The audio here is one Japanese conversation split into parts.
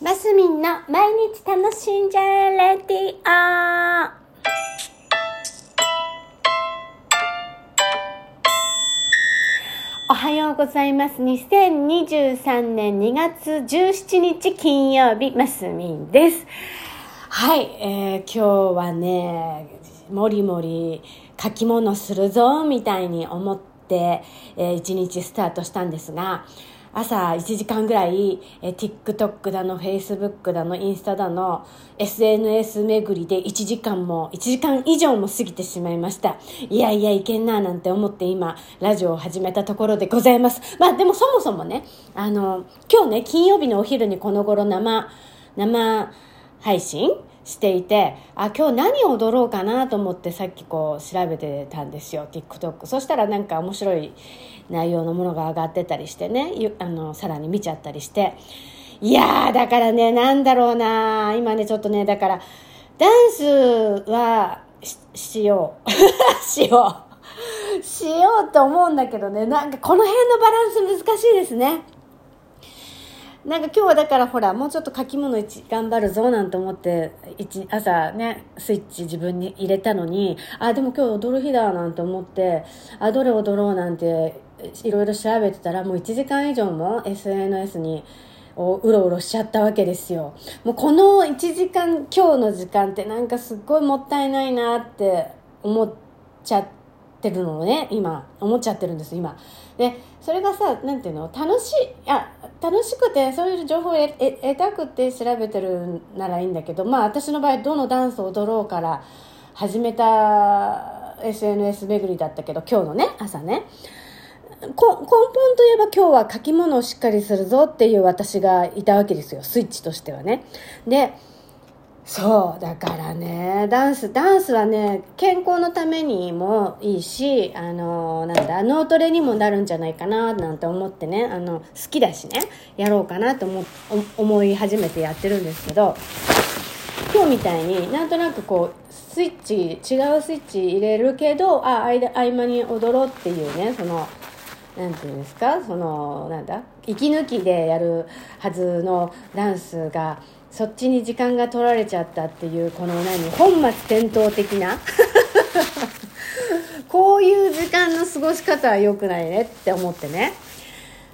マスミンの毎日楽しんじゃえレディオおはようございます。2023年2月17日金曜日、マスミンです。はい、えー、今日はね、もりもり書き物するぞ、みたいに思って、えー、一日スタートしたんですが、朝1時間ぐらい、えー、TikTok だの Facebook だのインスタだの SNS 巡りで1時間も1時間以上も過ぎてしまいました。いやいやいけんななんて思って今ラジオを始めたところでございます。まあでもそもそもねあの今日ね金曜日のお昼にこの頃生生配信していてあ今日何を踊ろうかなと思ってさっきこう調べてたんですよ TikTok そしたらなんか面白い内容のものが上がってたりしてねあのさらに見ちゃったりしていやーだからねなんだろうな今ねちょっとねだからダンスはしよう。しよう。しようと思うんだけどねなんかこの辺のバランス難しいですね。なんか今日はだからほらもうちょっと書き物頑張るぞなんて思って朝ねスイッチ自分に入れたのにあでも今日踊る日だなんて思ってあどれ踊ろうなんていろいろ調べてたらもう1時間以上も SNS にをうろうろしちゃったわけですよ。もうこの1時間今日の時間ってなんかすっごいもったいないなって思っちゃっててるのをね今。思っちゃってるんです今。でそれがさなんていうの？楽しいあ楽しくてそういう情報を得たくて調べてるならいいんだけどまあ私の場合どのダンスを踊ろうから始めた SNS 巡りだったけど今日のね朝ね。根本といえば今日は書き物をしっかりするぞっていう私がいたわけですよスイッチとしてはね。でそうだからねダンスダンスはね健康のためにもいいしあのなんだ脳トレにもなるんじゃないかななんて思ってねあの好きだしねやろうかなと思思い始めてやってるんですけど今日みたいになんとなくこうスイッチ違うスイッチ入れるけどあ間合間に踊ろうっていうねそのなんていうんですかそのなんだ息抜きでやるはずのダンスがそっちに時間が取られちゃったっていうこの何本末転倒的な。こういう時間の過ごし方は良くないねって思ってね。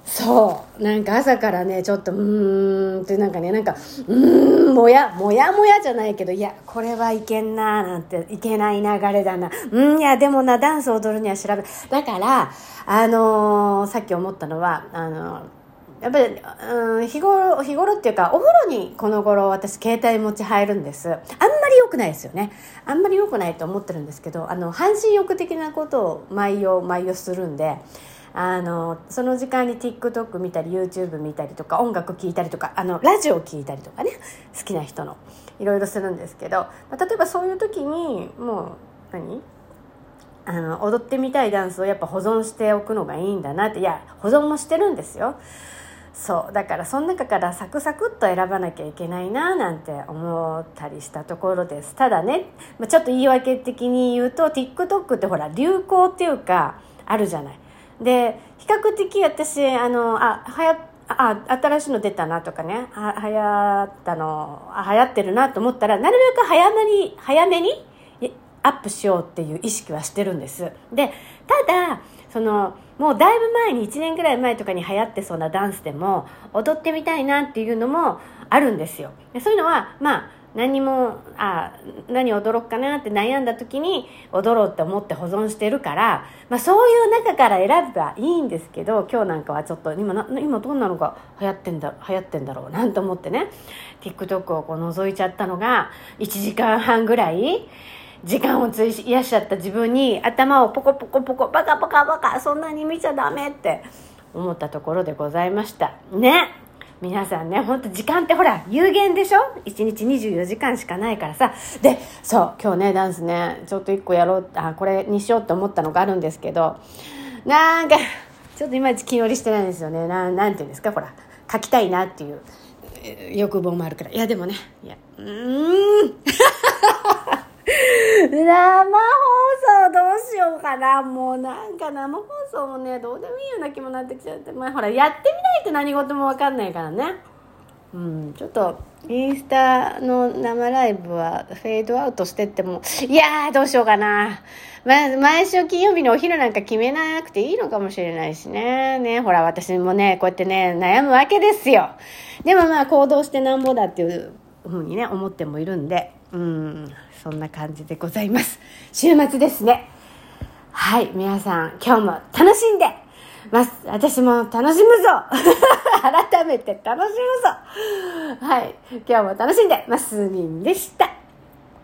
そうなんか朝からねちょっとうーんってなんかねなんかうーんもやもやもやじゃないけどいやこれはいけんななんていけない流れだな。うんいやでもなダンス踊るには調べだからあのー、さっき思ったのはあのーやっぱり、うん、日頃、日頃っていうか、お風呂にこの頃私携帯持ち入るんです。あんまり良くないですよね。あんまり良くないと思ってるんですけど、あの、半身浴的なことを毎夜、毎夜するんで、あの、その時間に TikTok 見たり、YouTube 見たりとか、音楽聴いたりとか、あの、ラジオ聴いたりとかね、好きな人の、いろいろするんですけど、まあ、例えばそういう時に、もう、何？あの踊ってみたいダンスをやっぱ保存しておくのがいいんだなっていや保存もしてるんですよそうだからその中からサクサクっと選ばなきゃいけないななんて思ったりしたところです。ただねちょっと言い訳的に言うと TikTok ってほら流行っていうかあるじゃない。で比較的私あのあはやあ新しいの出たなとかねは流行ったの流行ってるなと思ったらなるべく早めに早めにアップしようっていう意識はしてるんです。でただそのもうだいぶ前に1年ぐらい前とかに流行ってそうなダンスでも踊ってみたいなっていうのもあるんですよ。でそういうのはまあ何もあ何踊ろうかなって悩んだ時に踊ろうって思って保存してるから、まあ、そういう中から選べばいいんですけど今日なんかはちょっと今な今どんなのが流行ってんだ流行ってんだろうなんて思ってね TikTok をこう覗いちゃったのが1時間半ぐらい時間を費やしちゃった自分に頭をポコポコポコバカバカバカそんなに見ちゃダメって思ったところでございました。ね。皆さんねほんと時間ってほら有限でしょ？1日24時間しかないからさ。でそう今日ねダンスねちょっと1個やろうあこれにしようって思ったのがあるんですけどなんかちょっといまいち気乗りしてないんですよね。ななんていうんですか？ほら書きたいなっていう欲望もあるから。いやでもねいやうん。生放送どうしようかな。もうなんか生放送もねどうでもいいような気もなってきちゃって。まあほらやってみないと何事も分かんないからね。うん、ちょっとインスタの生ライブはフェードアウトしてってもいやーどうしようかな、ま、毎週金曜日のお昼なんか決めなくていいのかもしれないしね。ねほら私もねこうやってね悩むわけですよ。でもまあ行動してなんぼだっていうふうにね思ってもいるんで。うん。そんな感じでございます。週末ですね。はい皆さん今日も楽しんでます。私も楽しむぞ。改めて楽しむぞ。はい今日も楽しんでますみんでした。